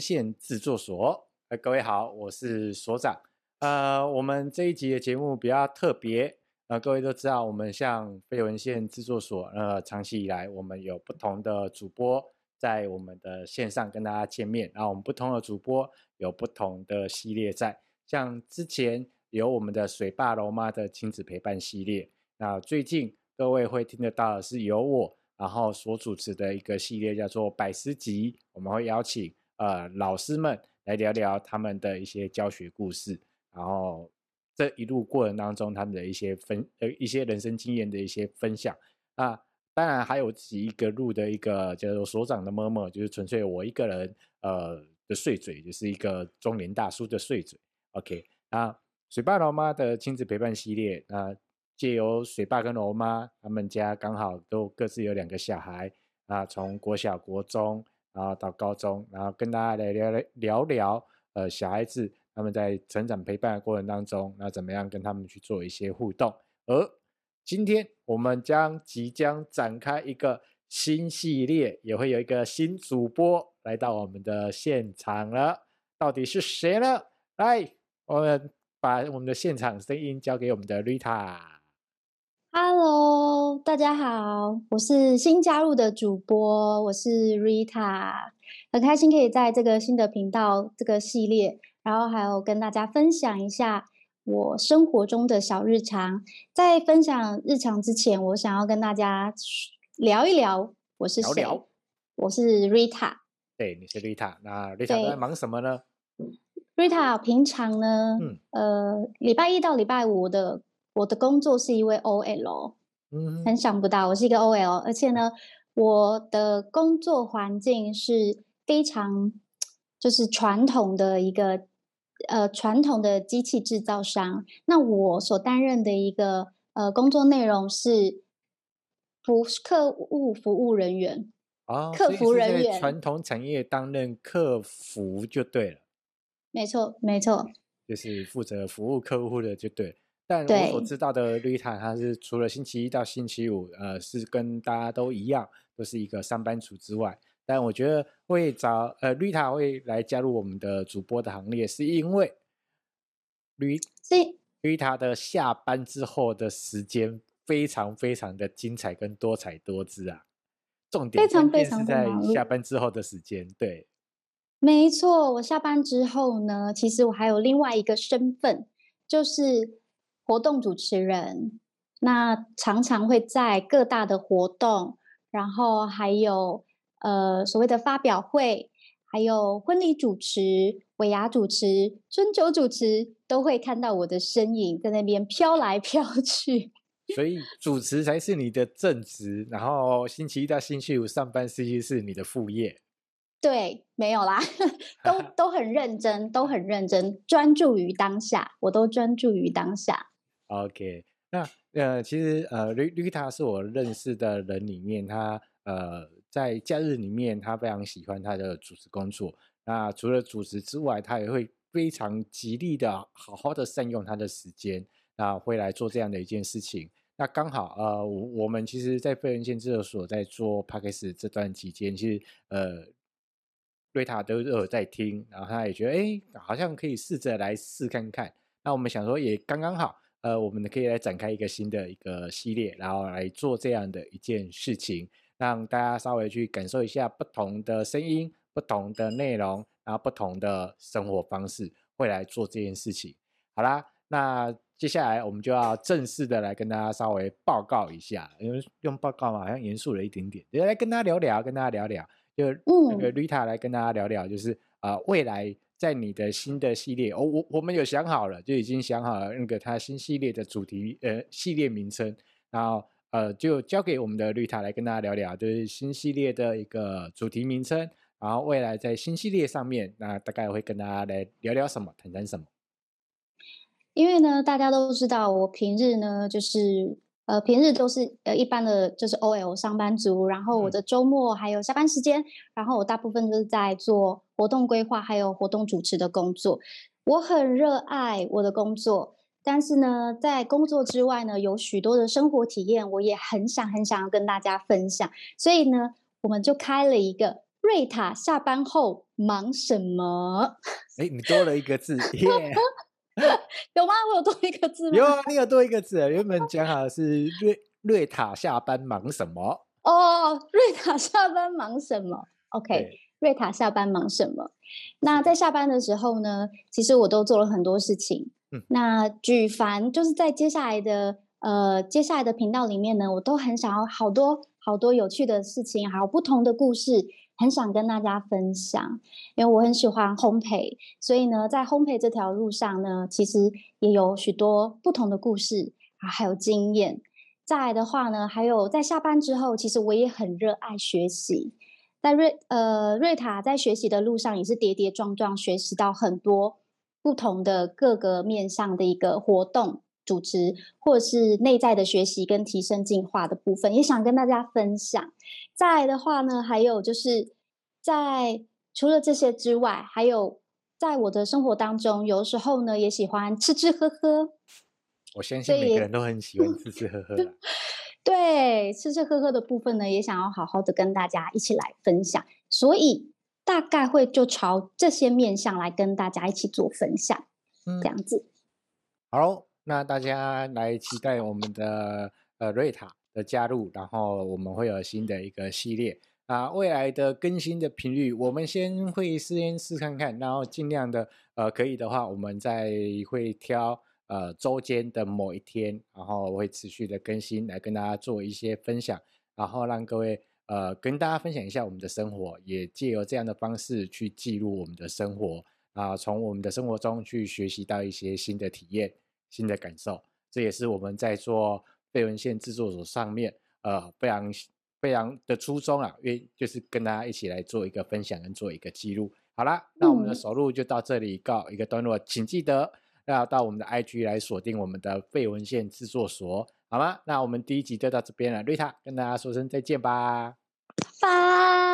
线制作所。呃，各位好，我是所长。呃，我们这一集的节目比较特别。呃，各位都知道，我们像飞文线制作所，呃，长期以来我们有不同的主播在我们的线上跟大家见面。然后我们不同的主播有不同的系列在，像之前有我们的水爸龙妈的亲子陪伴系列。那最近各位会听得到的是由我然后所主持的一个系列，叫做百思集。我们会邀请呃老师们来聊聊他们的一些教学故事，然后。这一路过程当中，他们的一些分呃一些人生经验的一些分享啊，当然还有自己一个录的一个叫做所长的么么就是纯粹我一个人呃的碎嘴，就是一个中年大叔的碎嘴。OK，那水爸老妈的亲子陪伴系列，那借由水爸跟龙妈他们家刚好都各自有两个小孩啊，从国小、国中，然后到高中，然后跟大家来聊聊聊呃小孩子。他们在成长陪伴的过程当中，那怎么样跟他们去做一些互动？而今天我们将即将展开一个新系列，也会有一个新主播来到我们的现场了。到底是谁呢？来，我们把我们的现场声音交给我们的 Rita。Hello，大家好，我是新加入的主播，我是 Rita，很开心可以在这个新的频道这个系列。然后还有跟大家分享一下我生活中的小日常。在分享日常之前，我想要跟大家聊一聊我是谁。聊聊我是 Rita。对，你是 Rita。那 Rita 在忙什么呢？Rita 平常呢，嗯、呃，礼拜一到礼拜五的我的工作是一位 OL。嗯，很想不到我是一个 OL，而且呢，我的工作环境是非常就是传统的一个。呃，传统的机器制造商，那我所担任的一个呃工作内容是服客户服务人员啊，客服人员，传统产业担任客服就对了，没错，没错，就是负责服务客户的就对。但我所知道的 Rita，他是除了星期一到星期五，呃，是跟大家都一样，都是一个上班族之外。但我觉得会找呃绿塔会来加入我们的主播的行列，是因为绿绿绿塔的下班之后的时间非常非常的精彩跟多彩多姿啊，重点非常非常在下班之后的时间。对，没错，我下班之后呢，其实我还有另外一个身份，就是活动主持人，那常常会在各大的活动，然后还有。呃，所谓的发表会，还有婚礼主持、尾牙主持、春酒主持，都会看到我的身影在那边飘来飘去。所以主持才是你的正职，然后星期一到星期五上班，实际是你的副业。对，没有啦，都 都很认真，都很认真，专注于当下，我都专注于当下。OK，那呃，其实呃，绿绿塔是我认识的人里面，他呃。在假日里面，他非常喜欢他的主持工作。那除了主持之外，他也会非常极力的好好的善用他的时间，那会来做这样的一件事情。那刚好，呃，我们其实，在非文献制作所在做 Podcast 这段期间，其实呃，瑞塔都有在听，然后他也觉得，哎，好像可以试着来试看看。那我们想说，也刚刚好，呃，我们可以来展开一个新的一个系列，然后来做这样的一件事情。让大家稍微去感受一下不同的声音、不同的内容，然后不同的生活方式，会来做这件事情。好啦，那接下来我们就要正式的来跟大家稍微报告一下，因为用报告嘛，好像严肃了一点点。也来跟大家聊聊，跟大家聊聊，就那个 Rita 来跟大家聊聊，就是啊、呃，未来在你的新的系列，哦，我我们有想好了，就已经想好了那个它新系列的主题，呃，系列名称，然后。呃，就交给我们的绿塔来跟大家聊聊，就是新系列的一个主题名称，然后未来在新系列上面，那大概会跟大家来聊聊什么，谈谈什么。因为呢，大家都知道，我平日呢就是呃平日都是呃一般的，就是 OL 上班族，然后我的周末还有下班时间，嗯、然后我大部分都是在做活动规划还有活动主持的工作，我很热爱我的工作。但是呢，在工作之外呢，有许多的生活体验，我也很想很想要跟大家分享。所以呢，我们就开了一个瑞塔下班后忙什么？哎，你多了一个字，yeah！有吗？我有多一个字吗？有啊，你有多一个字。原本讲好的是瑞瑞塔下班忙什么？哦，瑞塔下班忙什么？OK，瑞塔下班忙什么？那在下班的时候呢，其实我都做了很多事情。嗯，那举凡就是在接下来的呃接下来的频道里面呢，我都很想要好多好多有趣的事情，还有不同的故事，很想跟大家分享。因为我很喜欢烘焙，所以呢，在烘焙这条路上呢，其实也有许多不同的故事啊，还有经验。再来的话呢，还有在下班之后，其实我也很热爱学习。在瑞呃瑞塔在学习的路上，也是跌跌撞撞，学习到很多不同的各个面向的一个活动组织，或者是内在的学习跟提升进化的部分，也想跟大家分享。再来的话呢，还有就是在除了这些之外，还有在我的生活当中，有时候呢也喜欢吃吃喝喝。我相信每个人都很喜欢吃吃喝喝。对，吃吃喝喝的部分呢，也想要好好的跟大家一起来分享，所以大概会就朝这些面向来跟大家一起做分享，嗯、这样子。好，那大家来期待我们的呃瑞塔的加入，然后我们会有新的一个系列啊，未来的更新的频率，我们先会先试看看，然后尽量的呃可以的话，我们再会挑。呃，周间的某一天，然后我会持续的更新，来跟大家做一些分享，然后让各位呃跟大家分享一下我们的生活，也借由这样的方式去记录我们的生活啊，从我们的生活中去学习到一些新的体验、新的感受，这也是我们在做废文献制作所上面呃非常非常的初衷啊，因为就是跟大家一起来做一个分享跟做一个记录。好啦，那我们的首录就到这里告一个段落，请记得。要到我们的 IG 来锁定我们的废文献制作所，好吗？那我们第一集就到这边了，瑞塔跟大家说声再见吧，拜。